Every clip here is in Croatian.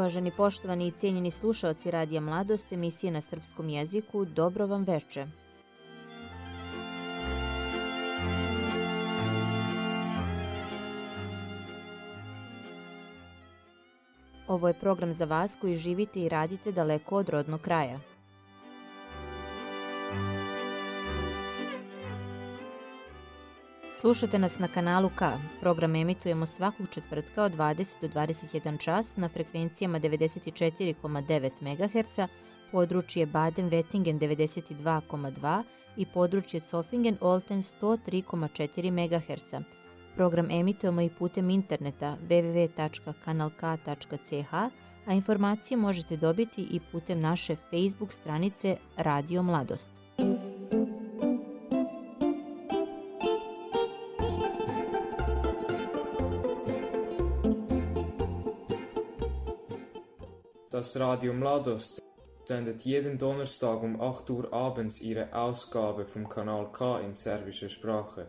Uvaženi poštovani i cijenjeni slušalci Radija Mladost, emisije na srpskom jeziku, dobro vam veče. Ovo je program za vas koji živite i radite daleko od rodnog kraja. Slušate nas na kanalu K. Program emitujemo svakog četvrtka od 20 do 21 čas na frekvencijama 94,9 MHz, područje Baden-Wettingen 92,2 i područje Zofingen-Olten 103,4 MHz. Program emitujemo i putem interneta www.kanalk.ch, a informacije možete dobiti i putem naše Facebook stranice Radio Mladost. Das Radio Mladost sendet jeden Donnerstag um 8 Uhr abends ihre Ausgabe vom Kanal K in serbischer Sprache.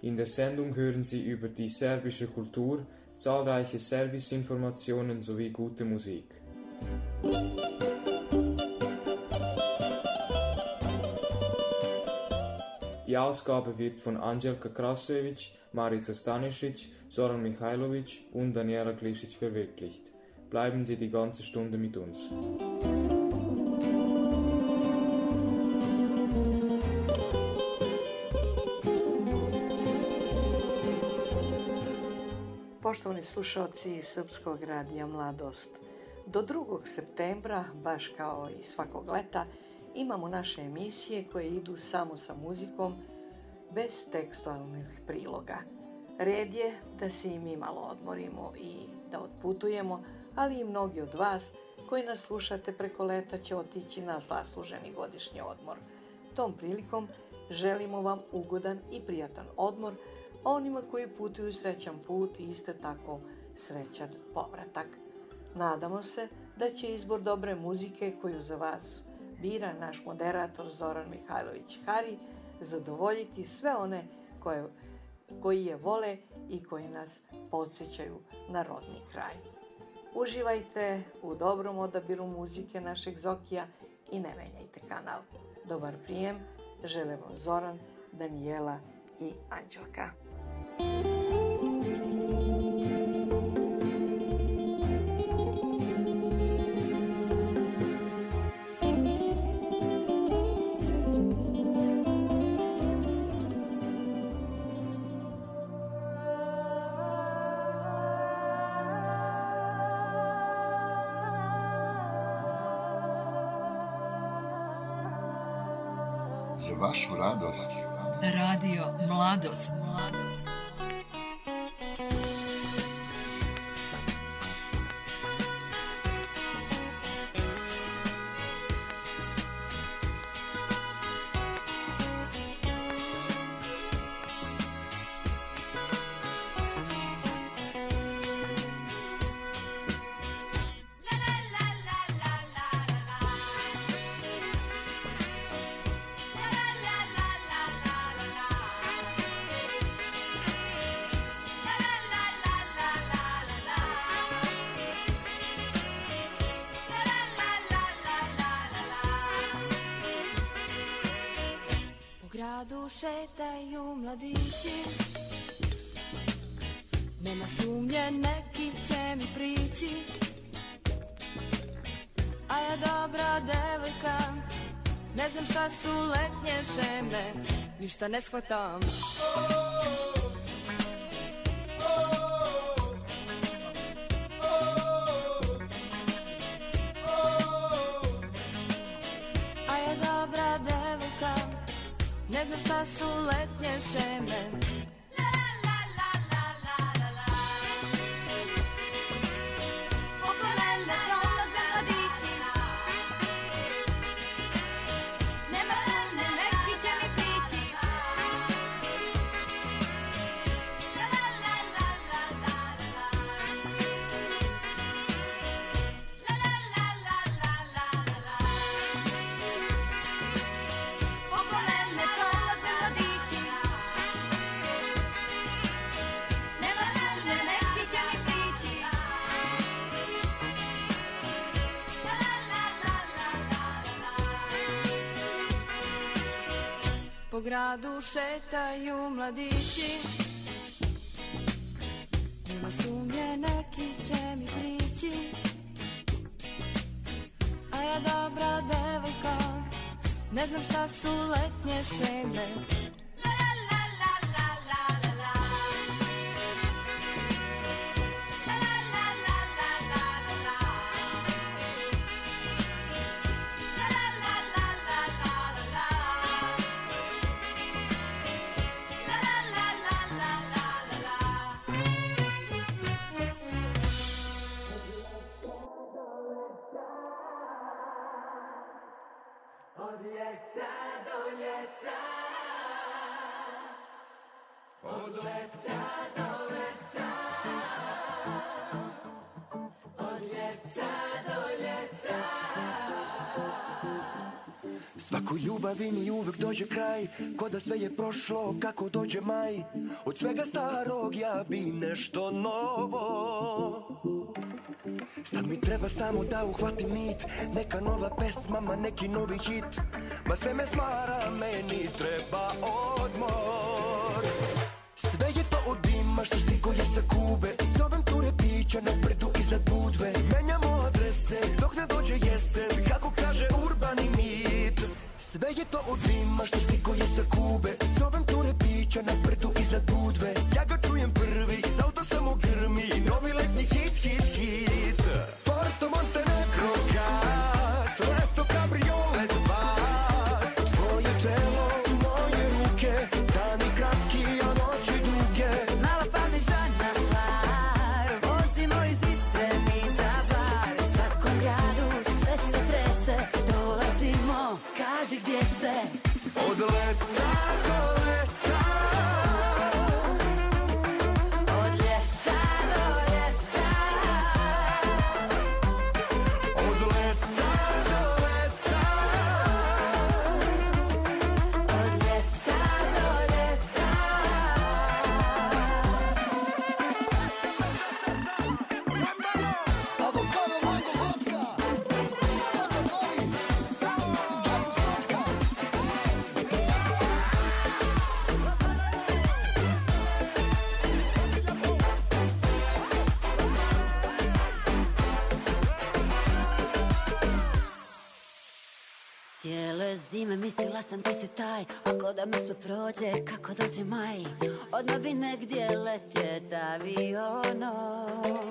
In der Sendung hören Sie über die serbische Kultur, zahlreiche Serviceinformationen sowie gute Musik. Die Ausgabe wird von Angelika Krasovic, Marica Stanisic, Soran Mihailovic und Daniela Glisic verwirklicht. Bleiben Sie die ganze Stunde mit uns. Poštovani slušalci Srpskog radija Mladost, do 2. septembra, baš kao i svakog leta, imamo naše emisije koje idu samo sa muzikom, bez tekstualnih priloga. Red je da se i mi malo odmorimo i da otputujemo, ali i mnogi od vas koji nas slušate preko leta će otići na zasluženi godišnji odmor. Tom prilikom želimo vam ugodan i prijatan odmor, a onima koji putuju srećan put i isto tako srećan povratak. Nadamo se da će izbor dobre muzike koju za vas bira naš moderator Zoran Mihajlović Hari zadovoljiti sve one koje, koji je vole i koji nas podsjećaju na rodni kraj. Uživajte u dobrom odabiru muzike našeg Zokija i ne menjajte kanal. Dobar prijem, žele vam Zoran, Danijela i Anđelka. Vašu radost Radio Mladost. Mladost. Ništa ne shvatam gradu šetaju mladići. Nema sumnje neki će mi prići. A ja dobra devojka Ne znam šta su letnje šeme Mi uvek dođe kraj Ko da sve je prošlo kako dođe maj. Od svega starog ja bi nešto novo. Sad mi treba samo da uhvatim nit Neka nova pesma, ma neki novi hit. Ma sve me smara, meni treba odmor. Sve je to od dima što stigo je sa Kube. Zovem ture pića na brdu iznad Budve. Menjamo adrese dok ne dođe jesen Kako kaže urbani mit Sve je to od dima što stigo je sa Kube. Zovem ture pića na brdu iznad Budve. Ja ga čujem prvi, iz auto samo grmi. Novi letnji hit, hit, hit da mi sve prođe kako dođe maj. Odmah bi negdje letjet avionom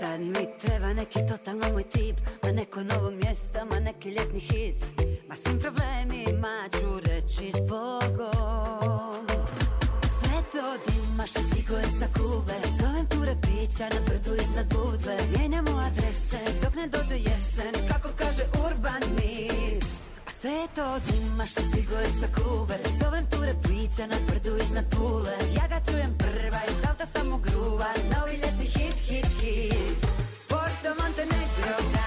sad mi treba neki totalno moj tip Ma neko novo mjesto, ma neki ljetni hit. Ma svim problemima ću reći s Bogom. Sve to dima što stigo je sa Kube Zovem ture pića na brdu iznad Budve. Mijenjamo adrese dok ne dođe jesen. Kako kaže urban sve to dima što stigo je sa Kube Zovem ture pića na brdu iznad Pule. Ja ga čujem prva iz auta samo gruva Novi ljetni hit, hit, hit. Porto Montenegro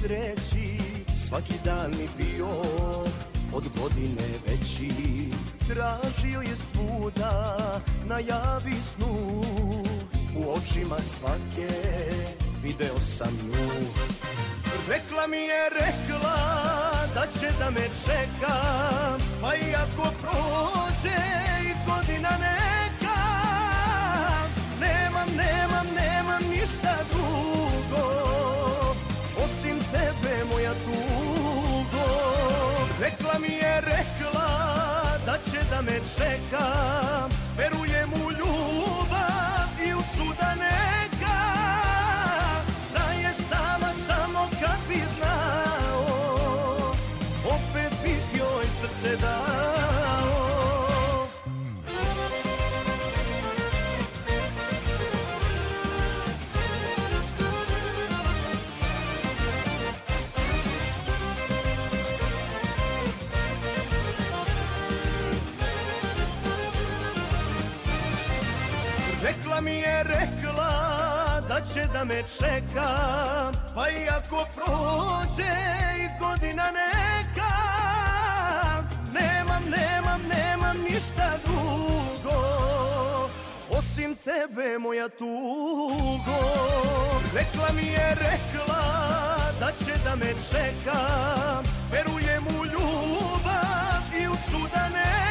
sreći Svaki dan mi bio od godine veći. Tražio je svuda, najavi snu U očima svake video sam nju. Rekla mi je, rekla da će da me čeka Pa iako prođe i godina neka Nemam, nemam, nemam ništa drugo rekla da će da me čeka. Verujem u ljubav i u čuda neka da me čeka Pa iako prođe i godina neka Nemam, nemam, nemam ništa drugo Osim tebe moja tugo. Rekla mi je, rekla da će da me čeka Verujem u ljubav i u čuda neka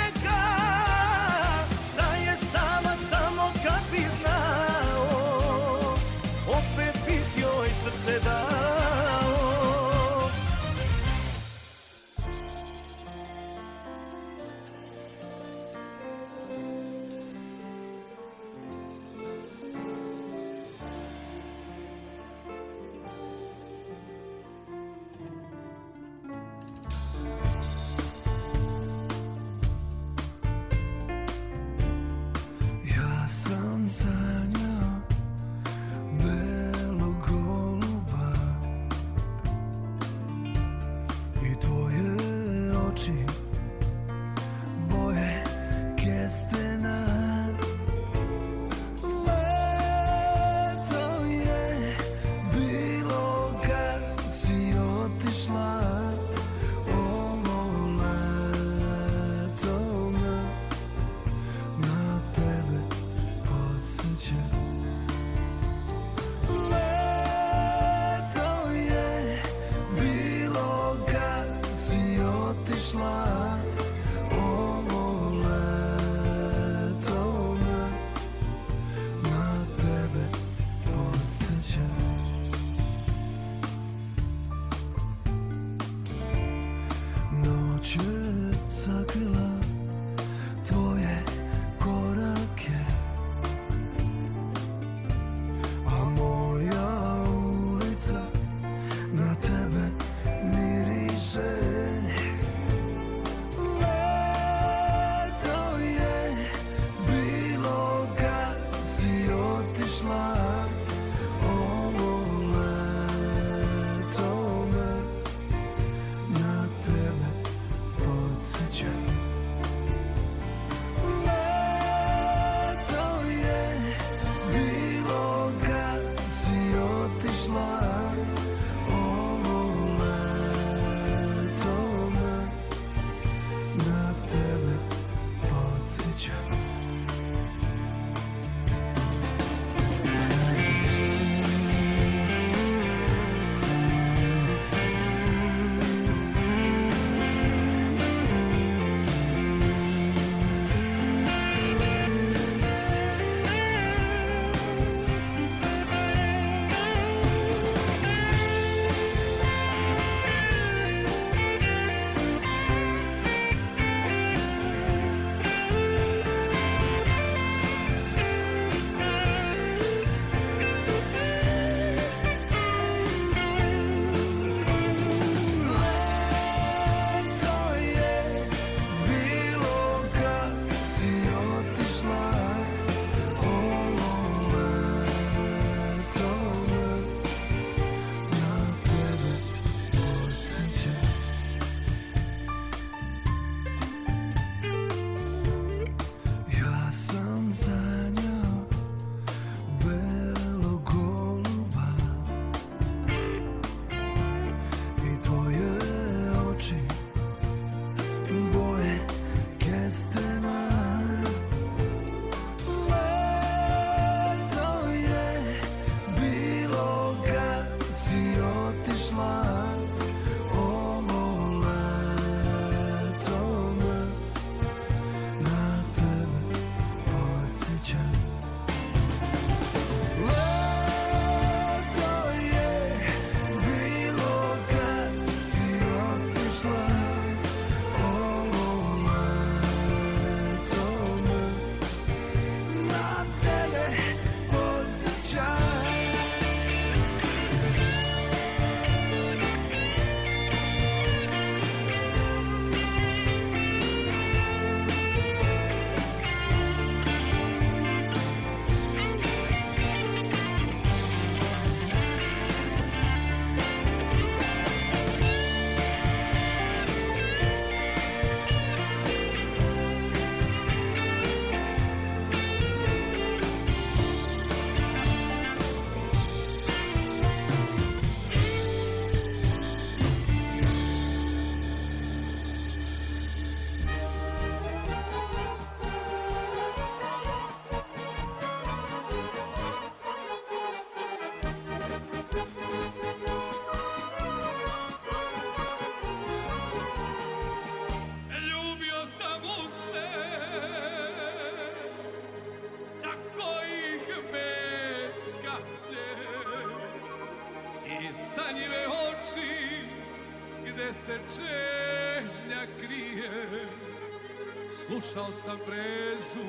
Slušao sam brezu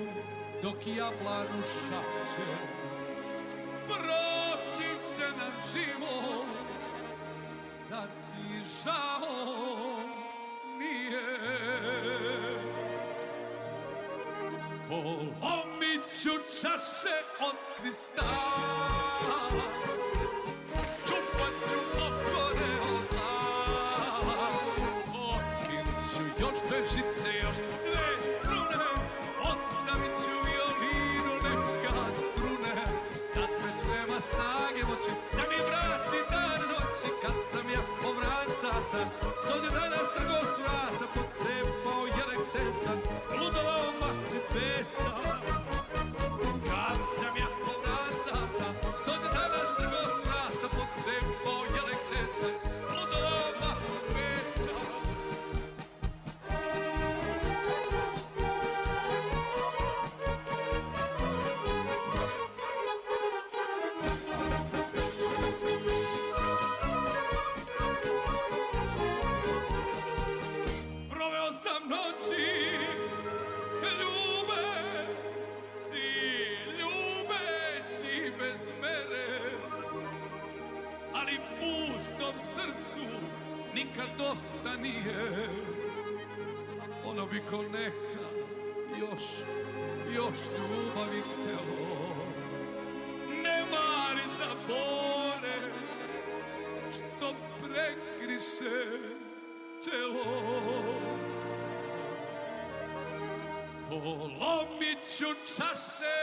dok i ja blanu šače. Proći će na život Zar ti žao nije? Polomit ću čaše od kristala nikad dosta nije. Ono bi ko neka još, još ljubavi telo Ne mari za bore što prekriše čelo Polomit ću čase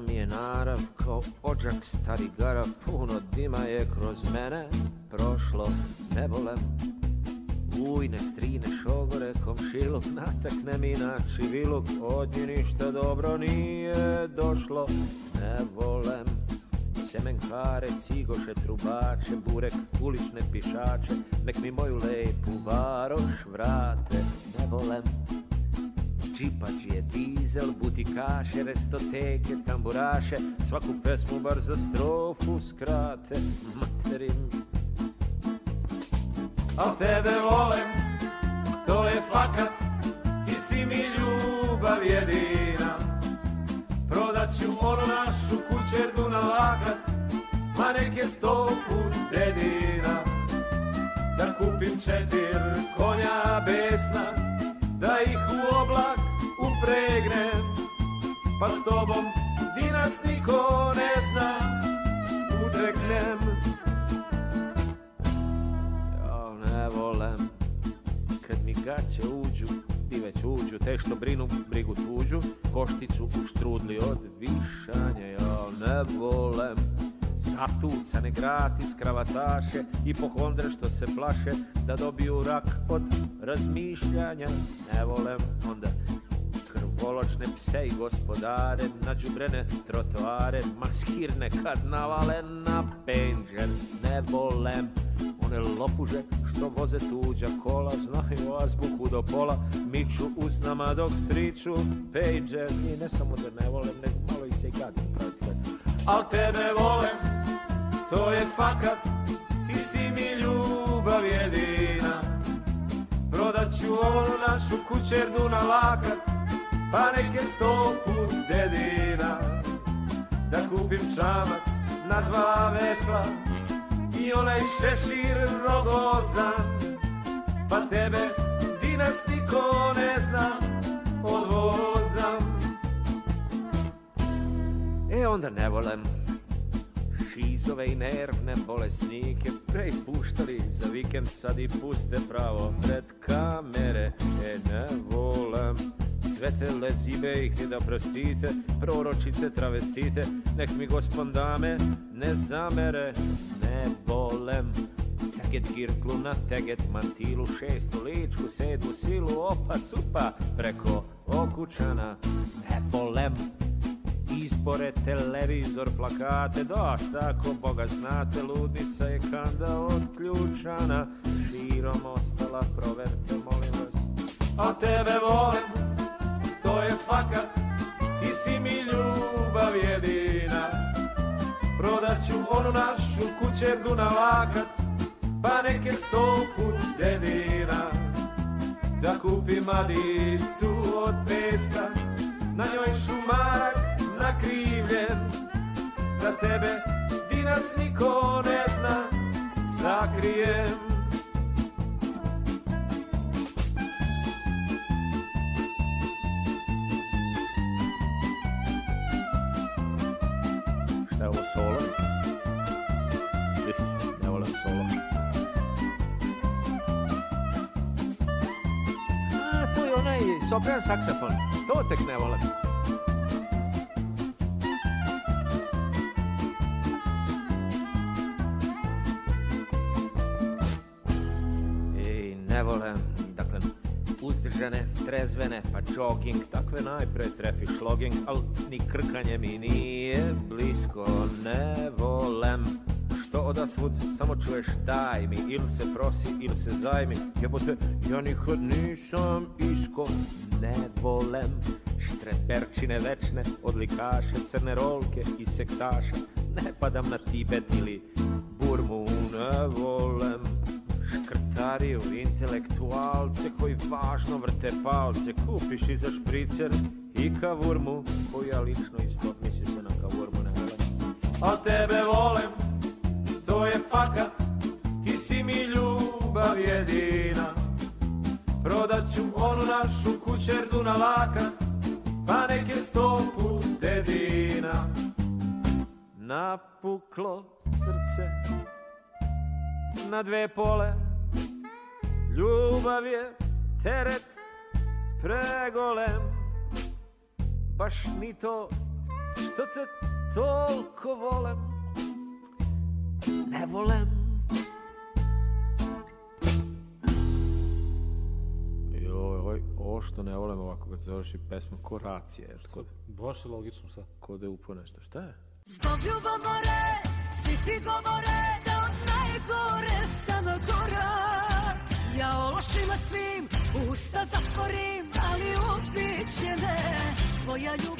mi je narav kao ođak stari garav, puno dima je kroz mene prošlo, ne volem. Ujne, strine, šogore, komšiluk, natakne mi na čiviluk, od nje ništa dobro nije došlo, ne volem. Semenkare, cigoše, trubače, burek, ulične pišače, nek mi moju lepu varoš vrate, ne volem džipađije, dizel, butikaše, restoteke, tamburaše, svaku pesmu bar za strofu skrate, materim. Al tebe volem, to je fakat, ti si mi ljubav jedina. Prodat ću onu našu kućerdu na lakat, ma neke sto put dedina. Da kupim četir konja besna, da ih u oblak upregnem, pa s tobom di nas niko ne zna, udreknem. Ja ne volem kad mi gaće uđu i već uđu te što brinu brigu tuđu košticu u od višanja ja ne volem zatucane gratis kravataše i pohondre što se plaše da dobiju rak od razmišljanja ne volem onda krvoločne pse i gospodare na đubrene trotoare maskirne kad navale na penđer ne volem. One lopuže što voze tuđa kola znaju azbuku do pola. Miču usnama dok sriču pejđer i ne samo da ne volem nego malo i se i gadim Al tebe volem, to je fakat, ti si mi ljubav jedina. Prodat ću onu našu kućerdu na lakat, pa neke sto put dedina. Da kupim čamac na dva vesla i onaj šešir rogozan, pa tebe di nas niko ne zna, odvozam. E onda ne volem šizove i nervne bolesnike Prej puštali za vikend, sad i puste pravo pred kamere E ne volem sve te lezibe ih da prostite Proročice travestite, nek mi gospon dame ne zamere Ne volem. Teget girtlu na teget mantilu Šestu ličku, sedmu silu Opa cupa preko okučana. Ne volem. Izbore, televizor, plakate, dosta ako Boga znate, ludnica je kanda otključana, širom ostala, proverte, molim vas. A tebe volem, to je fakat, ti si mi ljubav jedina. Prodat ću onu našu kućerdu na lakat, pa neke sto put dedina. Da kupi madicu od peska, na njoj šumarak nakrivljen. Da tebe, di nas niko ne zna, sakrijem. Sopran saksofon. To tek ne volim. Ej, ne volim, dakle, uzdržane, trezvene, pa jogging, takve najpre trefi šloging, al ni krkanje mi nije blisko, ne. Odasvud samo čuješ daj mi, ili se prosi, ili se zajmi, jebote, ja nikad nisam isko, ne volem. Štreperčine večne, odlikaše, crne rolke i sektaša, ne padam na Tibet ili Burmu, ne volem. Škrtariju, intelektualce koji važno vrte palce, kupiš i za špricer i kavurmu, koju ja lično isto misli se na kavurmu ne volim. A tebe volim, to je fakat, ti si mi ljubav jedina. Prodat ću onu našu kućerdu na lakat, pa neke sto put dedina. Napuklo srce na dve pole Ljubav je teret pregolem Baš ni to što te toliko volem Ne volem Joj, oj, ovo što ne volem ovako kad se završi pesma ko racija je kod, Baš je logično šta. kod je upo nešto, šta je? Zbog ljubomore, svi ti govore da od najgore sam gora Ja o lošima svim usta zatvorim, ali ubit će me tvoja ljubomora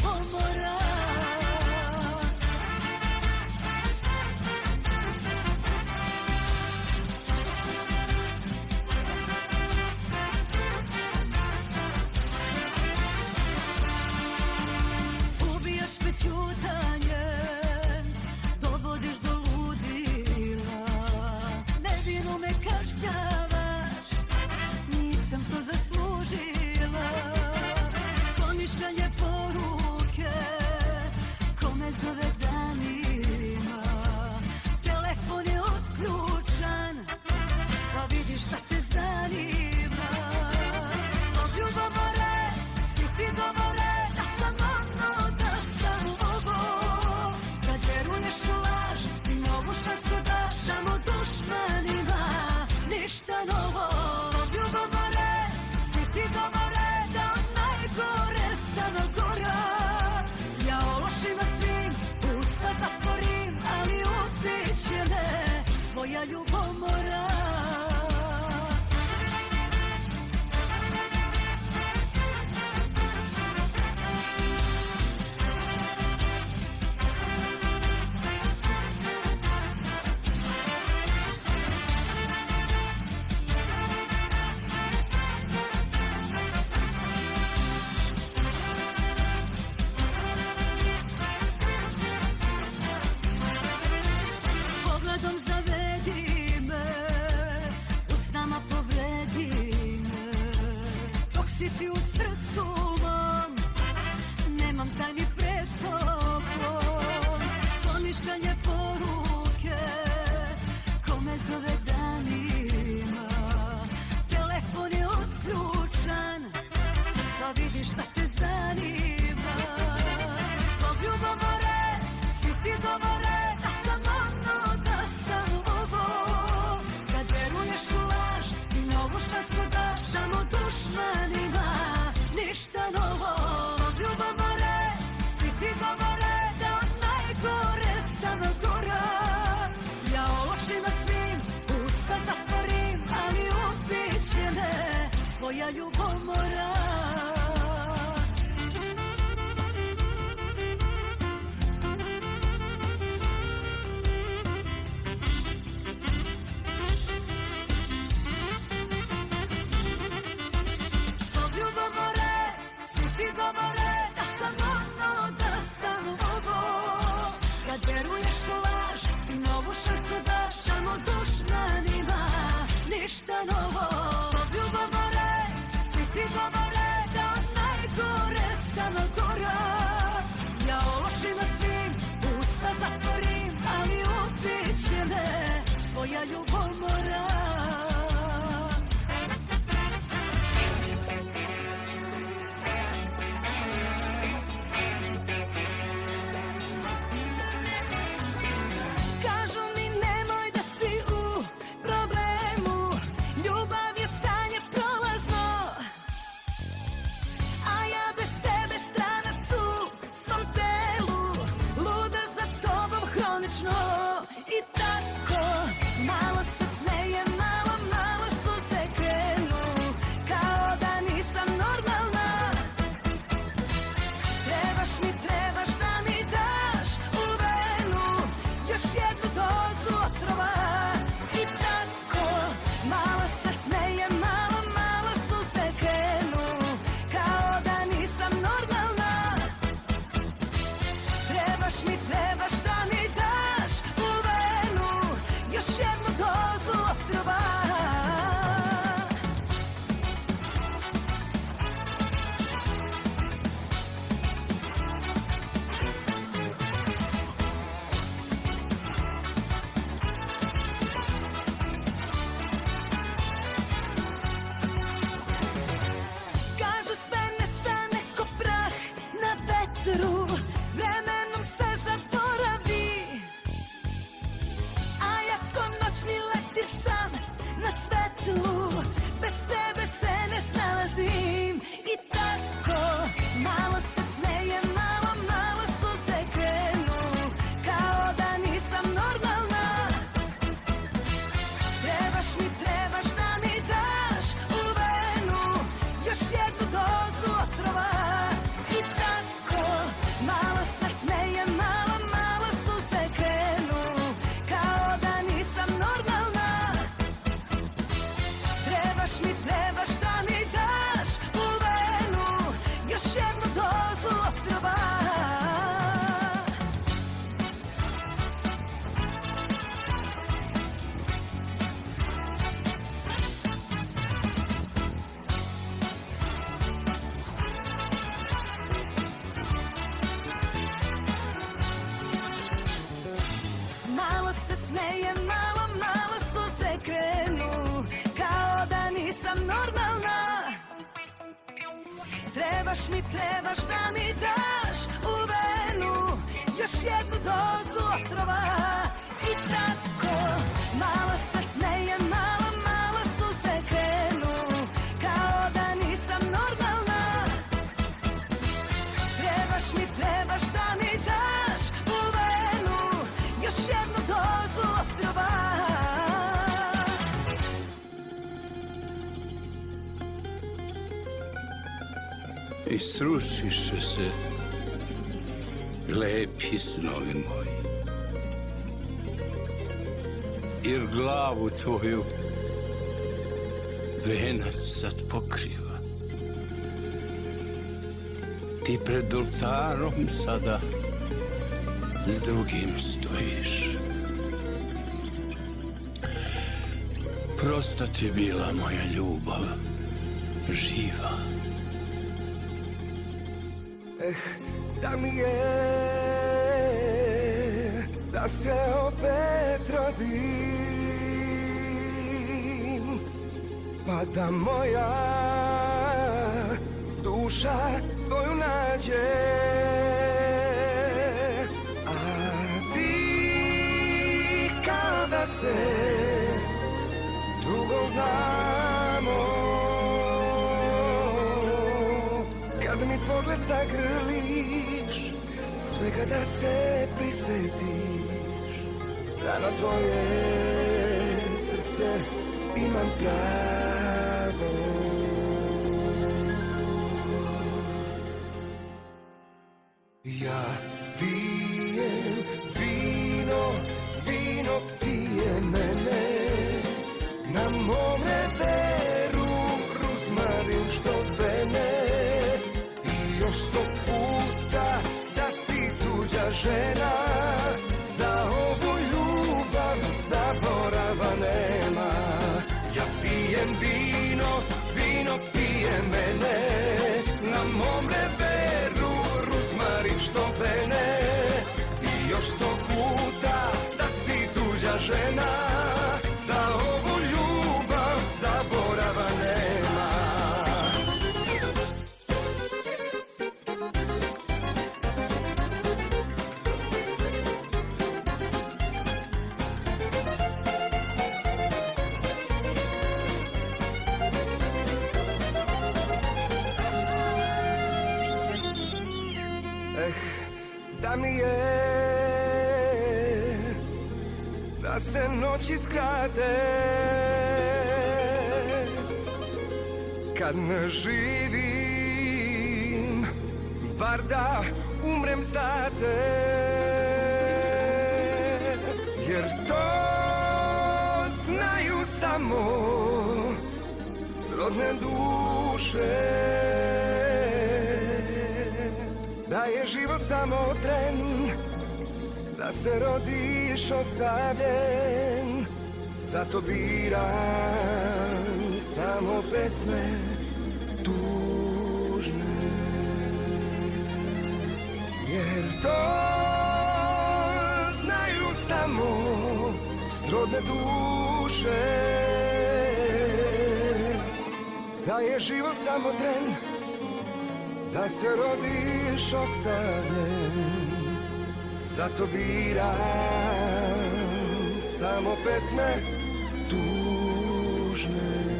Trebaš mi, trebaš da mi daš u venu Još jednu dozu otrova srušiše se lepi snovi moji. Jer glavu tvoju venac sad pokriva. Ti pred oltarom sada s drugim stojiš. Prosta ti bila moja ljubav, živa. Eh, da mi je Da se opet rodim. Pa da moja duša tvoju nađe. A ti kada se dugo znamo zagrliš Svega da se prisetiš Da na tvoje srce imam pravo noći skrate Kad ne živim Bar da umrem za te Jer to znaju samo Srodne duše. Da je život samo tren Da se rodiš ostavljen Zato biram samo pesme tužne. Jer to znaju samo srodne duše. Da je život samo tren da se rodiš ostavljen. Zato biram samo pesme tužne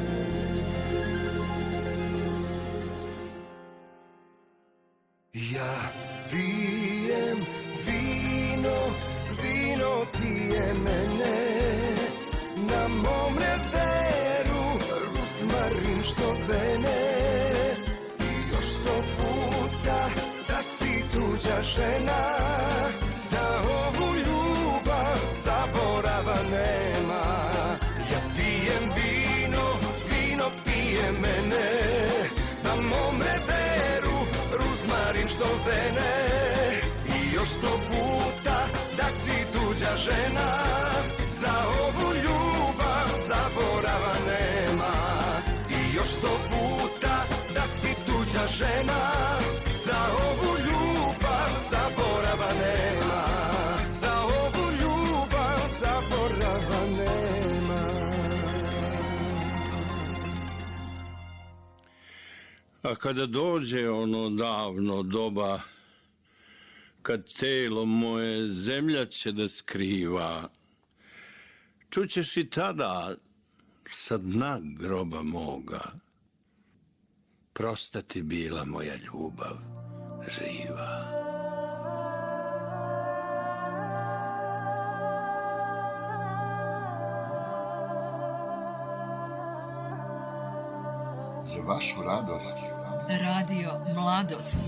sto puta da si tuđa žena Za ovu ljubav zaborava nema. Za ovu ljubav zaborava nema. A kada dođe ono davno doba, kad telo moje zemlja će da skriva, čućeš i tada sa dna groba moga, prosta ti bila moja ljubav živa. Za vašu radost. Radio Mladost.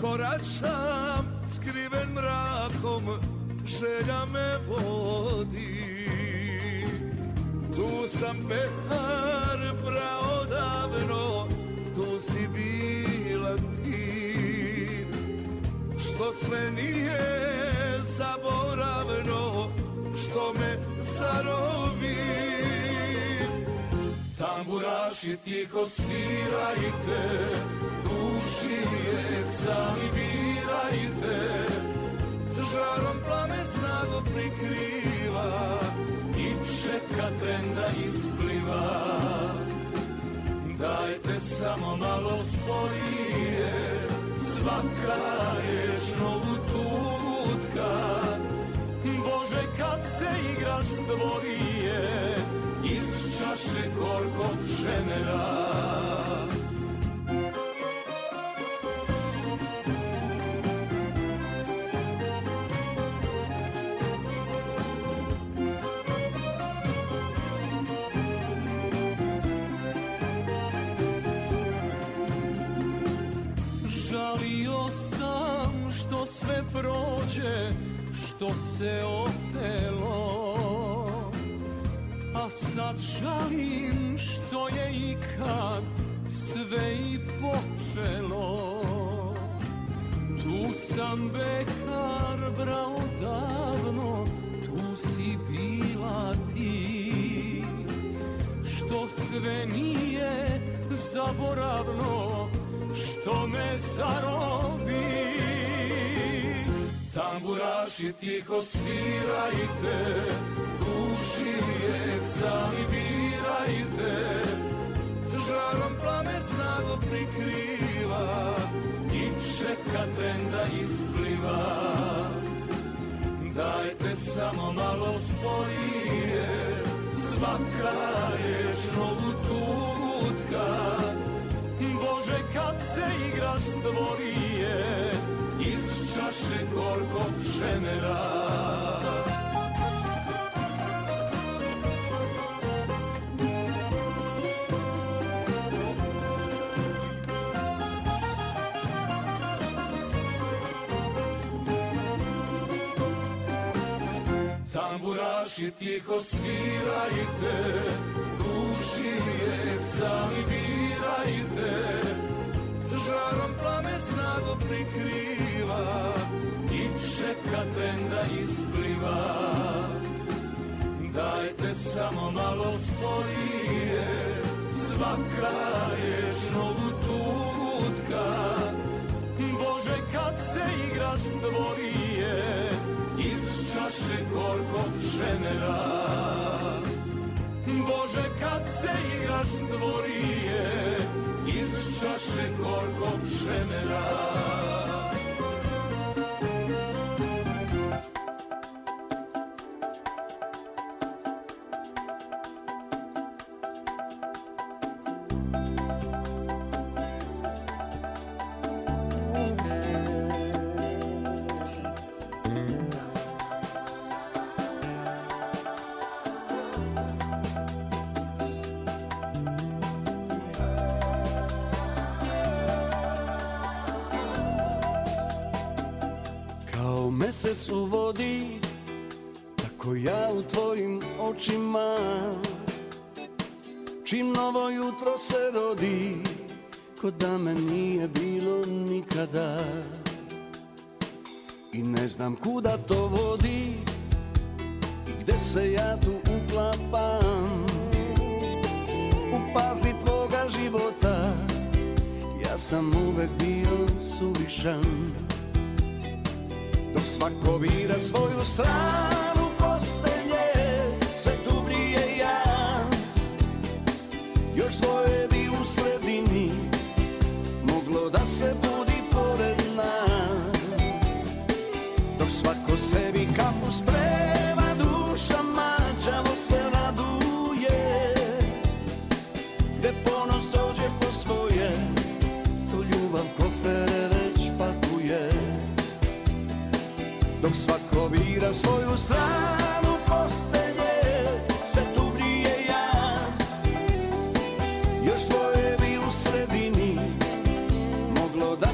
Koračam skriven mrakom želja me vodi. Tu sam behar brao davno, tu si bila ti. Što sve nije zaboravno, što me zarobi. Tamburaši tiho svirajte Duši je sami birajte Žarom plamen snago prikriva I čeka tren da ispliva. Dajte samo malo svoje Svaka riječ novu tutka. Bože kad se igra stvorije Iz čaše gorkog ženera sve prođe što se otelo. A sad žalim što je ikad sve i počelo. Tu sam bekar brao davno, tu si bila ti. Što sve nije zaboravno, što me zarobi Tamburaši tiho svirajte, duši je sami birajte. Žarom plame snago prikriva i čeka tren da ispliva. Dajte samo malo svoje, svaka riječ novu tutka. Bože kad se igra stvorije, čaše gorkog šemera Tamburaši tiho svirajte, duši lijek sami birajte, žarom plame snago prikriva i čeka tren da ispliva. Dajte samo malo svoje, svaka riječ novu tutka. Bože kad se igra stvorije iz čaše gorkog šemera. Bože kad se igra stvorije iz čaše gorkog šemera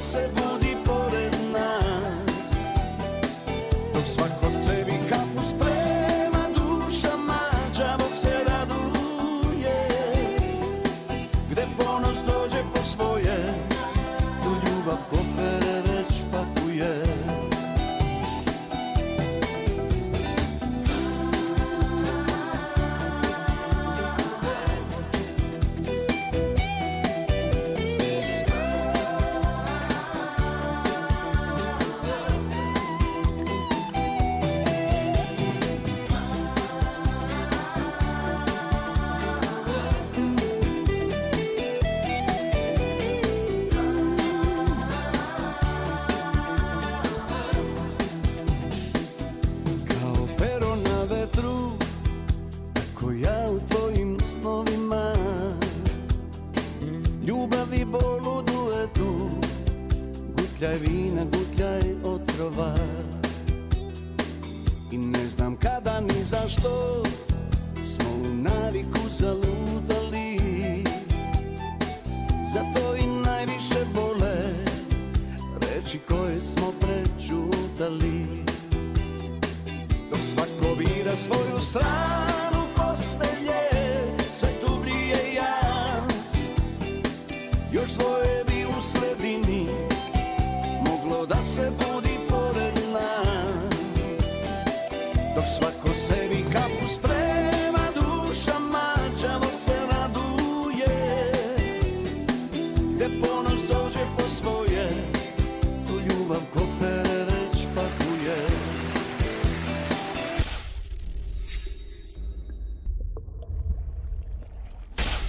seguro.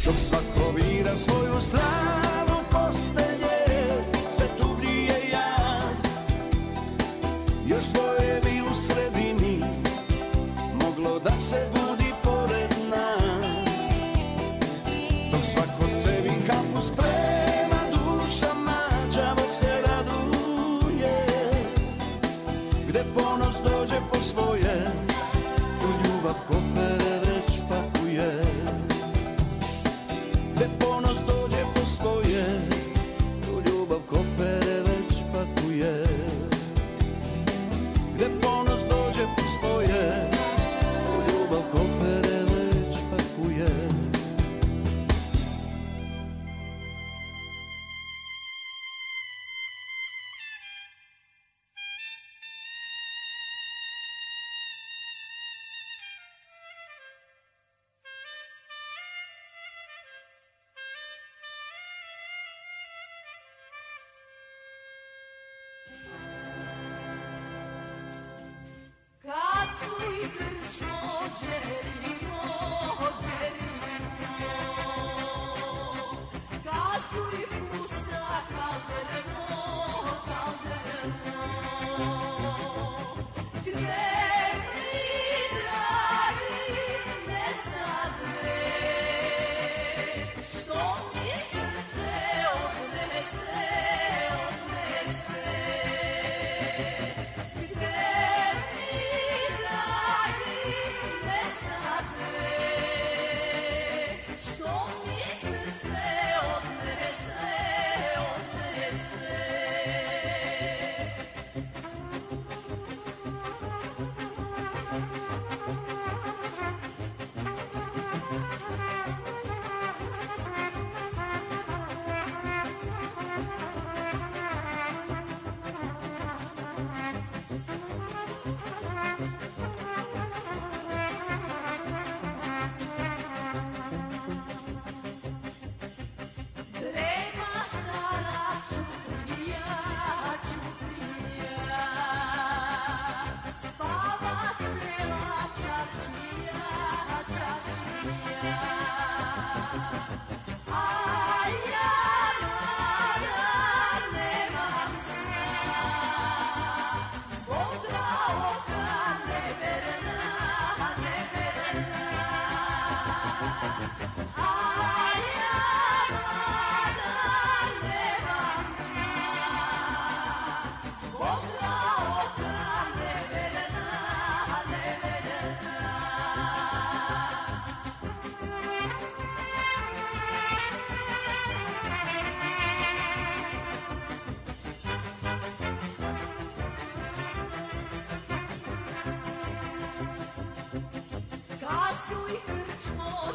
Dok svako vira svoju stranu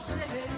Dolce.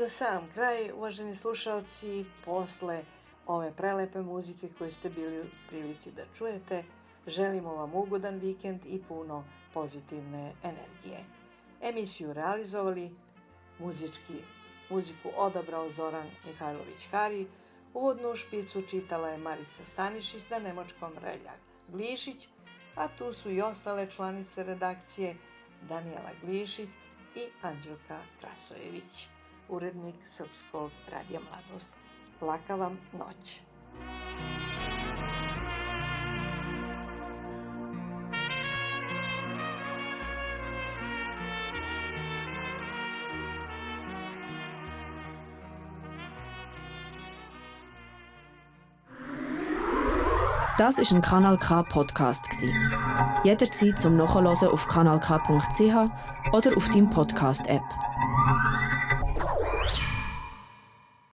Za sam kraj, uvaženi slušalci, posle ove prelepe muzike koju ste bili u prilici da čujete, želimo vam ugodan vikend i puno pozitivne energije. Emisiju realizovali, muzički, muziku odabrao Zoran Mihajlović Hari, uvodnu špicu čitala je Marica Stanišić na nemačkom Relja Glišić, a tu su i ostale članice redakcije Danijela Glišić i Anđelka Krasojević urednik Srpskog radija Mladost. Laka vam noć. Das ist ein Kanal K Podcast. Jederzeit zum Nachhören auf kanalk.ch oder auf deinem Podcast App.